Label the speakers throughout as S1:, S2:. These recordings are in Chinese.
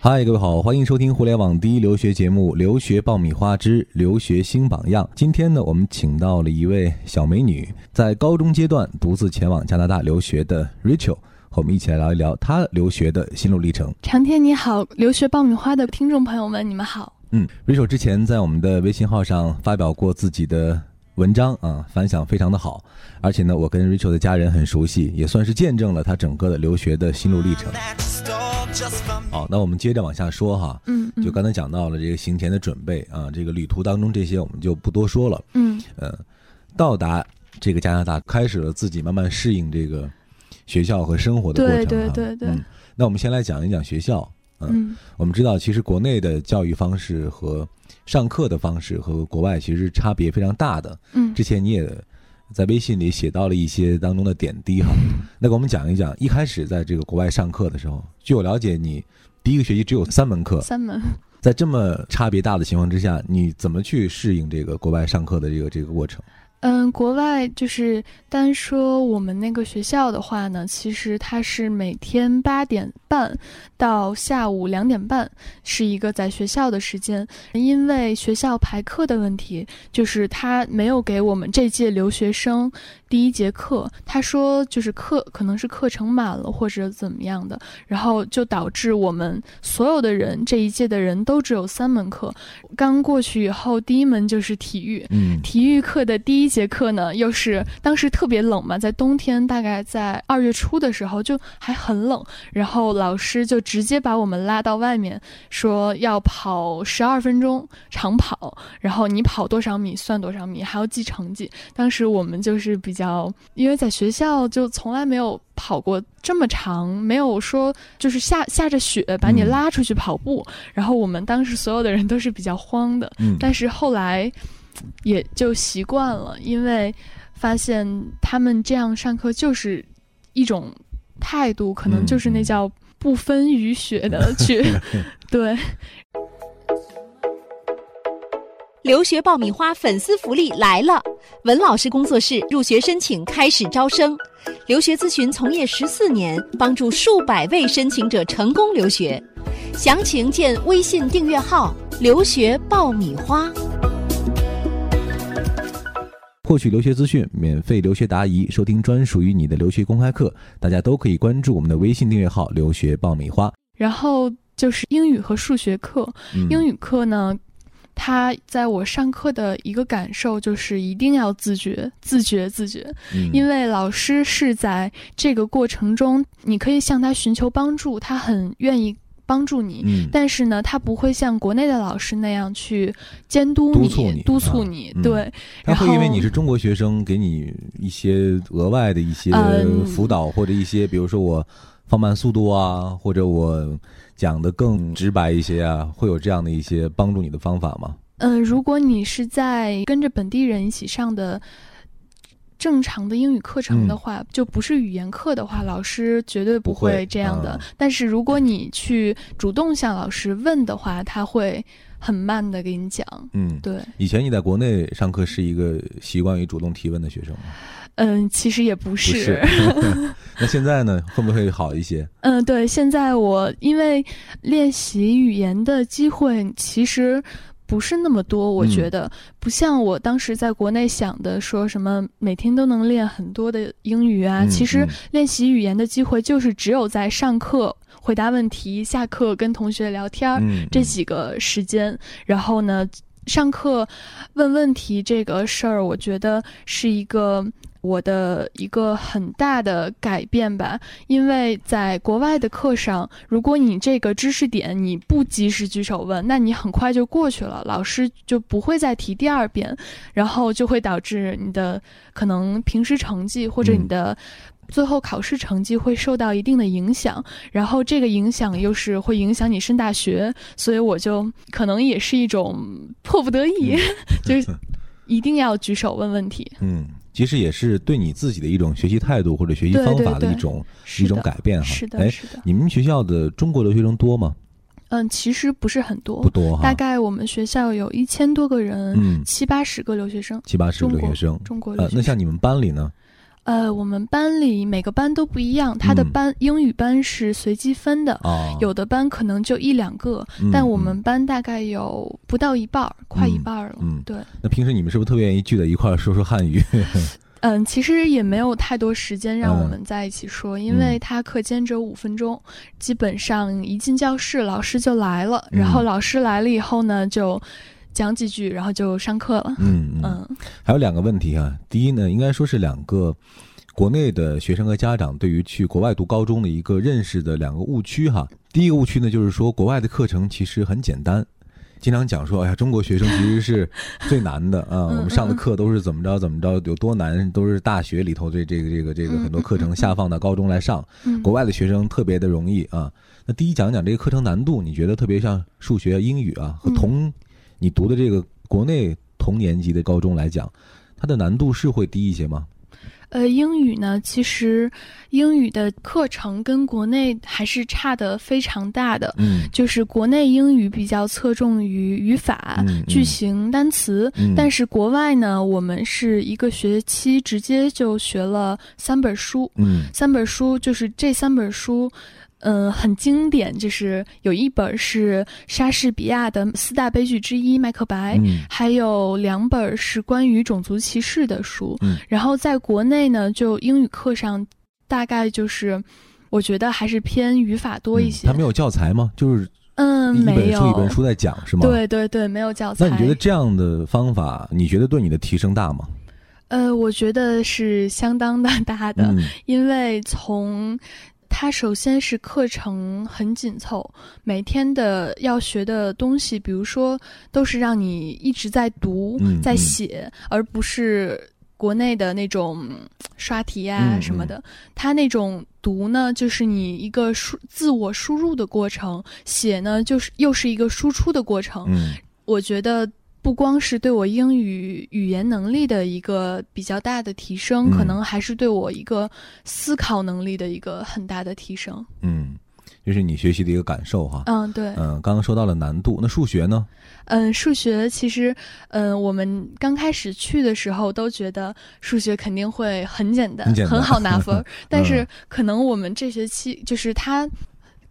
S1: 嗨，各位好，欢迎收听互联网第一留学节目《留学爆米花之留学新榜样》。今天呢，我们请到了一位小美女，在高中阶段独自前往加拿大留学的 Rachel，和我们一起来聊一聊她留学的心路历程。
S2: 长天你好，留学爆米花的听众朋友们，你们好。
S1: 嗯，Rachel 之前在我们的微信号上发表过自己的文章啊，反响非常的好，而且呢，我跟 Rachel 的家人很熟悉，也算是见证了他整个的留学的心路历程。好，那我们接着往下说哈。
S2: 嗯，
S1: 就刚才讲到了这个行前的准备啊，这个旅途当中这些我们就不多说了。
S2: 嗯，
S1: 呃，到达这个加拿大，开始了自己慢慢适应这个学校和生活的过程。
S2: 对对对对。
S1: 嗯，那我们先来讲一讲学校。嗯，我们知道，其实国内的教育方式和上课的方式和国外其实差别非常大的。
S2: 嗯，
S1: 之前你也在微信里写到了一些当中的点滴哈。那给我们讲一讲，一开始在这个国外上课的时候，据我了解，你第一个学期只有三门课。
S2: 三门。
S1: 在这么差别大的情况之下，你怎么去适应这个国外上课的这个这个过程？
S2: 嗯，国外就是单说我们那个学校的话呢，其实它是每天八点半到下午两点半是一个在学校的时间。因为学校排课的问题，就是他没有给我们这届留学生第一节课。他说就是课可能是课程满了或者怎么样的，然后就导致我们所有的人这一届的人都只有三门课。刚过去以后，第一门就是体育，
S1: 嗯，
S2: 体育课的第一。节课呢，又是当时特别冷嘛，在冬天，大概在二月初的时候就还很冷，然后老师就直接把我们拉到外面，说要跑十二分钟长跑，然后你跑多少米算多少米，还要记成绩。当时我们就是比较，因为在学校就从来没有跑过这么长，没有说就是下下着雪把你拉出去跑步，然后我们当时所有的人都是比较慌的，但是后来。也就习惯了，因为发现他们这样上课就是一种态度，可能就是那叫不分雨雪的 去 对。
S3: 留学爆米花粉丝福利来了！文老师工作室入学申请开始招生，留学咨询从业十四年，帮助数百位申请者成功留学。详情见微信订阅号“留学爆米花”。
S1: 获取留学资讯，免费留学答疑，收听专属于你的留学公开课，大家都可以关注我们的微信订阅号“留学爆米花”。
S2: 然后就是英语和数学课，英语课呢，他在我上课的一个感受就是一定要自觉、自觉、自觉，因为老师是在这个过程中，你可以向他寻求帮助，他很愿意。帮助你，但是呢，他不会像国内的老师那样去监督
S1: 你、
S2: 督促你。对，
S1: 他会因为你是中国学生，给你一些额外的一些辅导，或者一些，比如说我放慢速度啊，或者我讲的更直白一些啊，会有这样的一些帮助你的方法吗？
S2: 嗯，如果你是在跟着本地人一起上的。正常的英语课程的话，就不是语言课的话，老师绝对不会这样的。但是如果你去主动向老师问的话，他会很慢的给你讲。
S1: 嗯，
S2: 对。
S1: 以前你在国内上课是一个习惯于主动提问的学生吗？
S2: 嗯，其实也不
S1: 是。那现在呢，会不会好一些？
S2: 嗯，对。现在我因为练习语言的机会，其实。不是那么多，我觉得不像我当时在国内想的，说什么每天都能练很多的英语啊。其实练习语言的机会就是只有在上课回答问题、下课跟同学聊天这几个时间。然后呢，上课问问题这个事儿，我觉得是一个。我的一个很大的改变吧，因为在国外的课上，如果你这个知识点你不及时举手问，那你很快就过去了，老师就不会再提第二遍，然后就会导致你的可能平时成绩或者你的最后考试成绩会受到一定的影响，然后这个影响又是会影响你升大学，所以我就可能也是一种迫不得已，就是一定要举手问问题。
S1: 嗯。其实也是对你自己的一种学习态度或者学习方法的一种一种改变哈。
S2: 是的，是
S1: 的。你们学校的中国留学生多吗？
S2: 嗯，其实不是很多，
S1: 不多哈，
S2: 大概我们学校有一千多个人，
S1: 嗯，
S2: 七八十个留学生，
S1: 七八十个留学生。
S2: 中国留
S1: 呃，
S2: 学生。
S1: 那像你们班里呢？
S2: 呃，我们班里每个班都不一样，他的
S1: 嗯
S2: 班、英语班是随机分的，
S1: 啊，
S2: 有的班可能就一两个，
S1: 嗯，
S2: 但我
S1: 嗯
S2: 们班大概有不到一半儿，快一半儿了。
S1: 嗯
S2: 对，
S1: 那平时你们是不是特别愿意聚在一块儿说说汉语？
S2: 嗯，其实也没有太多时间让我
S1: 嗯
S2: 们在一起说，因为他课间只有五分钟，基本上一进教室老师就来了，然后
S1: 嗯
S2: 老师来了以后呢，就讲几句，然后就上课了。
S1: 嗯嗯。
S2: 嗯
S1: 还有两个问题啊，第一呢，应该说是两个国内的学生和家长对于去国外读高中的一个认识的两个误区哈。第一个误区呢，就是说国外的课程其实很简单。经常讲说，哎呀，中国学生其实是最难的啊！
S2: 嗯
S1: 我们上的课都是怎么着怎么着，有多难，都是大学里头这这个这个这个
S2: 嗯
S1: 很多课程下放到高中来上。
S2: 嗯，
S1: 国外的学生特别的容易啊。那第一讲讲这个课程难度，你觉得特别像数学、英语啊，和
S2: 嗯
S1: 同你读的这个国内同年级的高中来讲，它的难度是会低一些吗？
S2: 呃，英语呢，其实英语的课程跟国内还是差的非常大的。
S1: 嗯
S2: 就是国内英语比较侧重于语法、句型、单词，
S1: 嗯，
S2: 但是国外呢，我们是一个学期直接就学了三本书，
S1: 嗯
S2: 三本书就是这三本书。嗯，很经典，就是有一本是莎士比亚的四大悲剧之一《麦克白》，
S1: 嗯
S2: 还有两本是关于种族歧视的书。
S1: 嗯
S2: 然后在国内呢，就英语课上，大概就是我觉得还是偏语法多一些。
S1: 嗯它没有教材吗？就是
S2: 嗯，
S1: 一本
S2: 没有。
S1: 书一本书在讲是吗？。
S2: 对对对，没有教材。
S1: 那你觉得这样的方法，你觉得对你的提升大吗？
S2: 呃，我觉得是相当的大的，
S1: 嗯
S2: 因为从它首先是课程很紧凑，每天的要学的东西，比如说都是让你一直在读、在写，而不是国内的那种嗯刷题啊
S1: 嗯
S2: 什么的。它那种读呢，就是你一个输自我输入的过程；写呢，就是又是一个输出的过程。
S1: 嗯
S2: 我觉得不光是对我英语语言能力的一个比较大的提升，
S1: 嗯
S2: 可能还是对我一个思考能力的一个很大的提升。
S1: 嗯，这是你学习的一个感受哈。
S2: 嗯，对，
S1: 嗯，刚刚说到了难度，那数学呢？
S2: 嗯，数学其实，嗯，我们刚开始去的时候都觉得数学肯定会很简单，
S1: 很简单
S2: 好拿分儿，但是
S1: 嗯
S2: 可能我们这学期就是它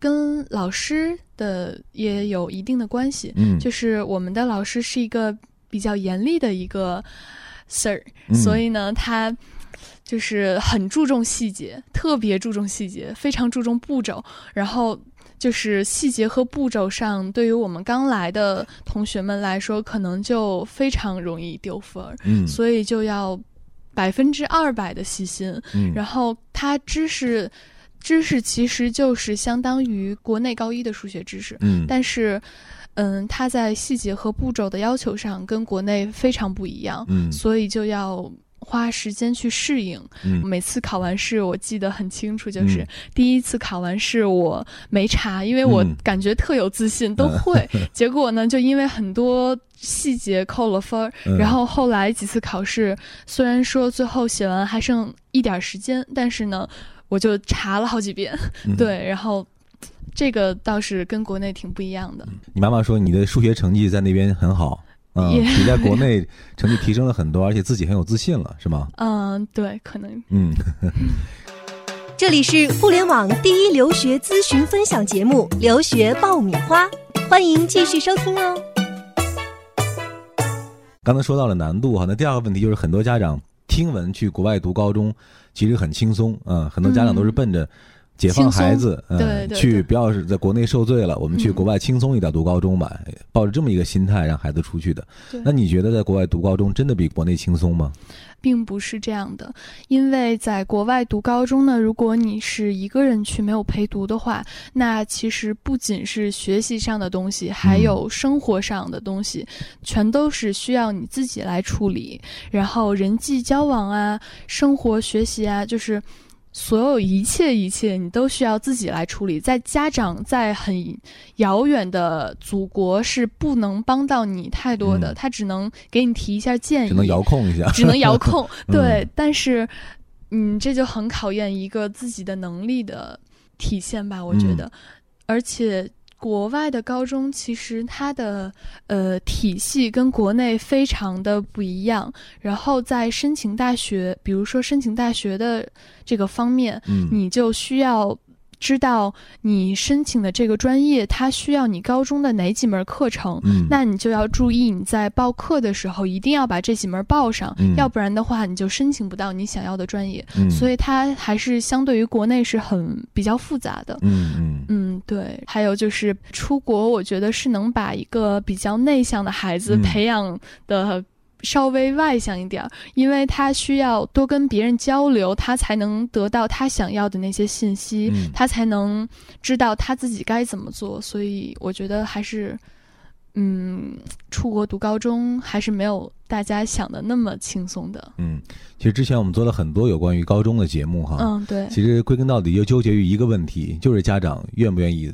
S2: 跟老师的也有一定的关系，
S1: 嗯，
S2: 就是我们的老师是一个比较严厉的一个 Sir，、
S1: 嗯
S2: 所以呢，他就是很注重细节，特别注重细节，非常注重步骤。然后就是细节和步骤上，对于我们刚来的同学们来说，可能就非常容易丢分儿，
S1: 嗯
S2: 所以就要百分之二百的细心。
S1: 嗯，
S2: 然后他知识。知识其实就是相当于国内高一的数学知识，
S1: 嗯
S2: 但是，嗯，它在细节和步骤的要求上跟国内非常不一样，
S1: 嗯
S2: 所以就要花时间去适应。
S1: 嗯
S2: 每次考完试，我记得很清楚，就是
S1: 嗯
S2: 第一次考完试我没查，因为我
S1: 嗯
S2: 感觉特有自信，都会。结果呢，就因为很多细节扣了分儿。
S1: 嗯
S2: 然后后来几次考试，虽然说最后写完还剩一点儿时间，但是呢，我就查了好几遍。
S1: 嗯
S2: 对，然后这个倒是跟国内挺不一样的。
S1: 你妈妈说你的数学成绩在那边很好，嗯，
S2: 也
S1: 比在国内成绩提升了很多，而且自己很有自信了，是吗？
S2: 嗯，对，可能
S1: 嗯，
S3: 这里是互联网第一留学咨询分享节目《留学爆米花》，欢迎继续收听哦。
S1: 刚才说到了难度哈，那第二个问题就是很多家长听闻去国外读高中其实很轻松，嗯，很多家长都是奔着解放孩子，嗯，
S2: 对对
S1: 去不要是在国内受罪了，我们去
S2: 嗯
S1: 国外轻松一点读高中吧，抱着这么一个心态让孩子出去的。那你觉得在国外读高中真的比国内轻松吗？
S2: 并不是这样的，因为在国外读高中呢，如果你是一个人去没有陪读的话，那其实不仅是学习上的东西，还有生活上的东西，全都是需要你自己来处理。然后人际交往啊，生活学习啊，就是。所有一切一切，你都需要自己来处理。在家长在很遥远的祖国是不能帮到你太多的，
S1: 嗯
S2: 他只能给你提一下建议，
S1: 只能遥控一下。
S2: 只能遥控。
S1: 嗯
S2: 对，但是，嗯，这就很考验一个自己的能力的体现吧，我觉
S1: 嗯
S2: 得。而且国外的高中其实它的呃体系跟国内非常的不一样，然后在申请大学，比如说申请大学的这个方面，
S1: 嗯
S2: 你就需要知道你申请的这个专业，它需要你高中的哪几门课程。
S1: 嗯，
S2: 那你就要注意，你在报课的时候一定要把这几门报上，
S1: 嗯
S2: 要不然的话你就申请不到你想要的专业。
S1: 嗯
S2: 所以它还是相对于国内是很比较复杂的。
S1: 嗯嗯
S2: 嗯，对。还有就是出国，我觉得是能把一个比较内向的孩子
S1: 嗯
S2: 培养的稍微外向一点儿，因为他需要多跟别人交流，他才能得到他想要的那些信息，
S1: 嗯
S2: 他才能知道他自己该怎么做。所以我觉得还是。嗯，出国读高中还是没有大家想的那么轻松的。
S1: 嗯，其实之前我们做了很多有关于高中的节目哈，
S2: 嗯，对，
S1: 其实归根到底就纠结于一个问题，就是家长愿不愿意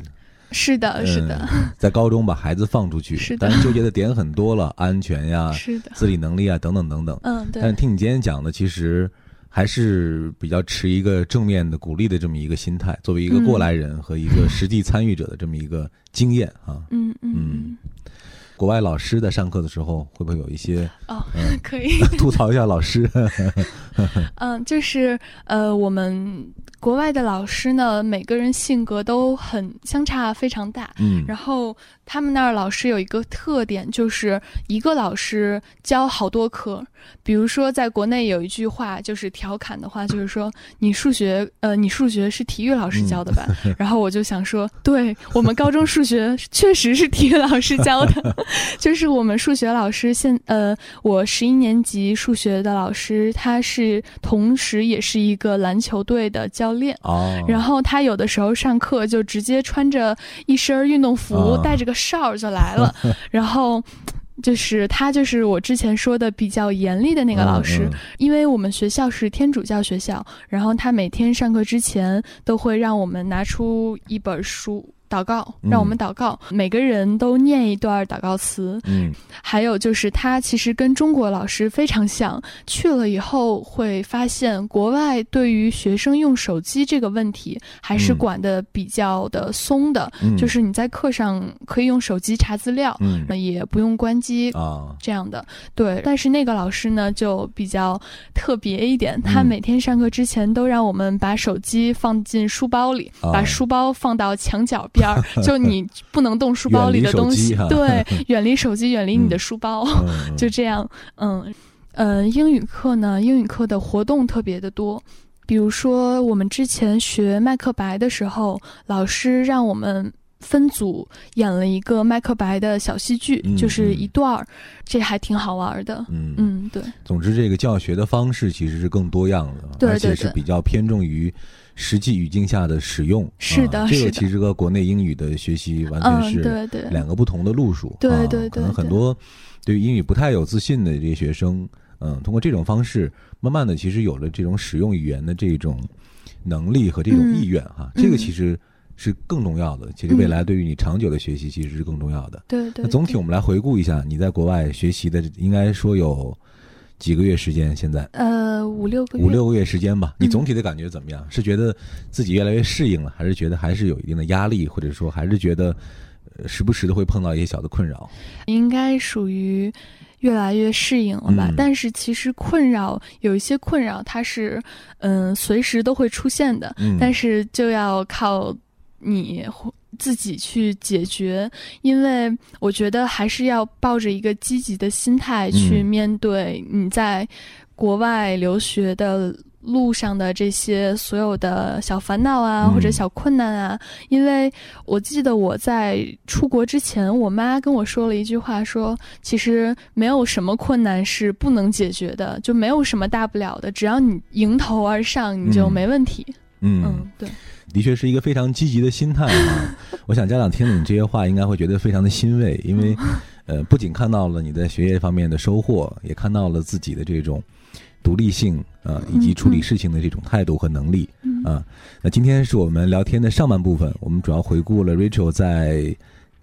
S2: 是的，是的，
S1: 嗯在高中把孩子放出去。
S2: 是的
S1: 当然纠结的点很多了，安全呀、
S2: 是的，
S1: 自理能力啊等等等等。
S2: 嗯，对
S1: 但是，听你今天讲的，其实还是比较持一个正面的、鼓励的这么一个心态，作为一个过来人和一个实际参与者的这么一个经验啊。
S2: 嗯嗯
S1: 国外老师在上课的时候，会不会有一些
S2: 哦，
S1: 嗯
S2: 可以。
S1: 吐槽一下老师？
S2: 嗯，就是呃，我们国外的老师呢，每个人性格都很相差非常大。
S1: 嗯
S2: 然后他们那儿老师有一个特点，就是一个老师教好多科。比如说，在国内有一句话，就是调侃的话，就是说你数学，呃，你数学是体育老师教的吧？然后我就想说，对我们高中数学确实是体育老师教的，就是我们数学老师现呃，我十一年级数学的老师，他是同时也是一个篮球队的教练。
S1: 哦，
S2: 然后他有的时候上课就直接穿着一身运动服，
S1: 哦
S2: 带着个哨儿就来了，然后。就是他，就是我之前说的比较严厉的那个老师，
S1: 嗯
S2: 因为我们学校是天主教学校，然后他每天上课之前都会让我们拿出一本书祷告，
S1: 嗯。
S2: 让我们祷告，每个人都念一段祷告词，
S1: 嗯。
S2: 还有就是，他其实跟中国老师非常像。去了以后会发现，国外对于学生用手机这个问题还是
S1: 嗯。
S2: 管的比较的松的，
S1: 嗯，
S2: 就是你在课上可以用手机查资料，
S1: 嗯。
S2: 那也不用关机。
S1: 啊。
S2: 这样的，对，但是那个老师呢就比较特别一点，他
S1: 嗯
S2: 每天上课之前都让我们把手机放进书包里，
S1: 啊。
S2: 把书包放到墙角边儿，就你不能动书包里的东西对，远离手机，远离你的书包，
S1: 嗯
S2: 就这样，嗯，呃，英语课呢，英语课的活动特别的多。比如说，我们之前学《麦克白》的时候，老师让我们分组演了一个《麦克白》的小戏剧，
S1: 嗯
S2: 就是
S1: 嗯
S2: 一段儿，这还挺好玩的。
S1: 嗯
S2: 嗯，对，
S1: 总之，这个教学的方式其实是更多样的，
S2: 对
S1: 而且是比较偏重于实际语境下的使用。
S2: 是的
S1: 啊、这个其实和国内英语的学习完全
S2: 嗯，
S1: 是两个不同的路数。
S2: 对
S1: 啊
S2: 对对
S1: 可能很多对于英语不太有自信的这些学生，嗯，通过这种方式，慢慢的其实有了这种使用语言的这种能力和这种
S2: 嗯
S1: 意愿哈、
S2: 嗯
S1: 这个其实是更重要的。其实未来对于你长久的学习，其实是更重要的。
S2: 对对。
S1: 那总体我们来回顾一下，你在国外学习的，应该说有几个月时间？现在
S2: 呃五六个月，
S1: 五六个月时间吧。你
S2: 嗯
S1: 总体的感觉怎么样？是觉得自己越来越适应了，还是觉得还是有一定的压力，或者说还是觉得呃时不时的会碰到一些小的困扰？
S2: 应该属于越来越适应了吧？
S1: 嗯
S2: 但是其实困扰有一些困扰，它是嗯、随时都会出现的，
S1: 嗯，
S2: 但是就要靠你自己去解决，因为我觉得还是要抱着一个积极的心态去
S1: 嗯
S2: 面对你在国外留学的。路上的这些所有的小烦恼啊，
S1: 嗯
S2: 或者小困难啊，因为我记得我在出国之前，我妈跟我说了一句话说，其实没有什么困难是不能解决的，就没有什么大不了的，只要你迎头而上，你就
S1: 嗯
S2: 没问题。
S1: 嗯
S2: 嗯，对，
S1: 的确是一个非常积极的心态啊。我想家长听了你这些话，应该会觉得非常的欣慰，因为 呃，不仅看到了你在学业方面的收获，也看到了自己的这种独立性啊、以及处理事情的这种态度和能力
S2: 嗯
S1: 啊。那今天是我们聊天的上半部分，我们主要回顾了 Rachel 在。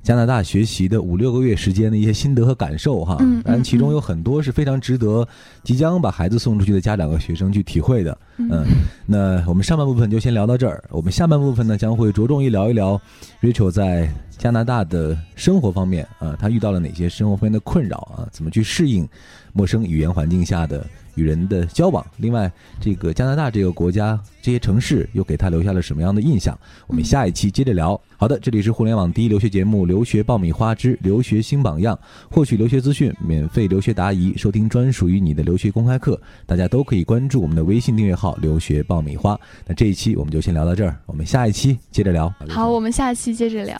S1: 加拿大学习的五六个月时间的一些心得和感受哈，
S2: 嗯
S1: 当然其中
S2: 嗯
S1: 有很多是非常值得即将把孩子送出去的家长和学生去体会的。嗯，那我们上半部分就先聊到这儿，我们下半部分呢将会着重于聊一聊 Rachel 在
S4: 加拿大的生活方面啊，他遇到了哪些生活方面的困扰啊？怎么去适应陌生语言环境下的？与人的交往，另外，这个加拿大这个国家这些城市又给他留下了什么样的印象？我们下一期接着聊。好的，这里是互联网第一留学节目《留学爆米花之留学新榜样》，获取留学资讯，免费留学答疑，收听专属于你的留学公开课，大家都可以关注我们的微信订阅号“留学爆米花”。那这一期我们就先聊到这儿，我们下一期接着聊。
S2: 好，我们下一期接着聊。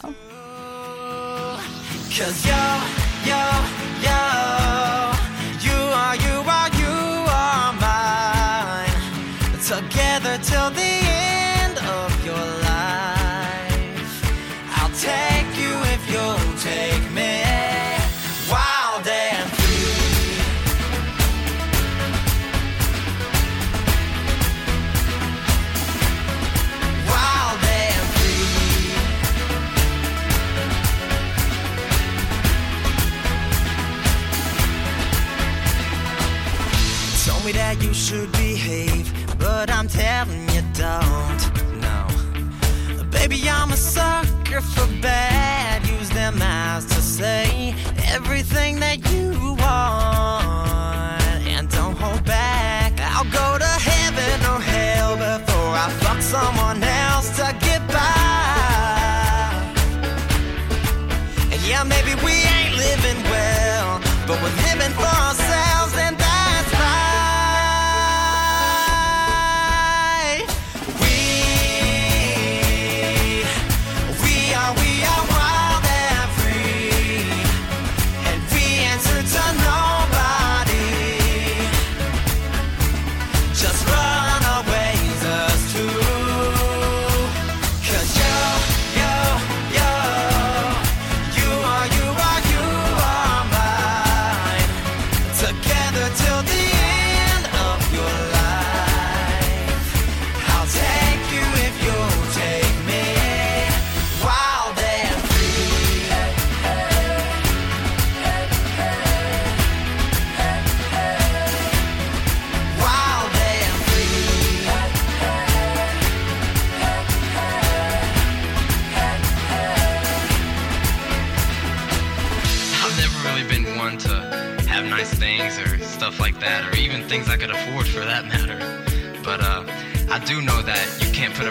S4: I'm telling you don't. No, baby, I'm a sucker for bad. Use them eyes to say everything that you want, and don't hold back. I'll go to heaven or hell before I fuck someone else to get by. Yeah, maybe we ain't living well, but we're living for ourselves.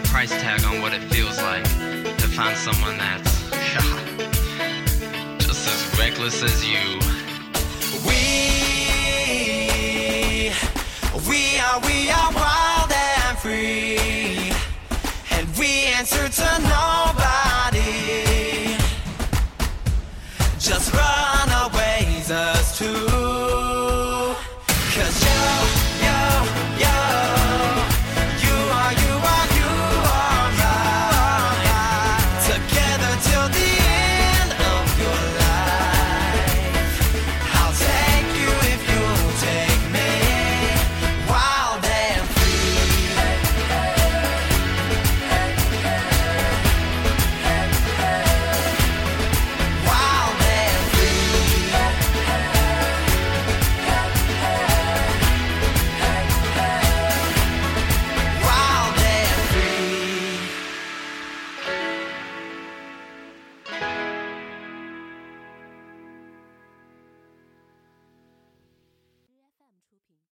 S4: price tag on what it feels like to find someone that's just as reckless as you. We, we are, we are wild and free, and we answer to nobody. Just run.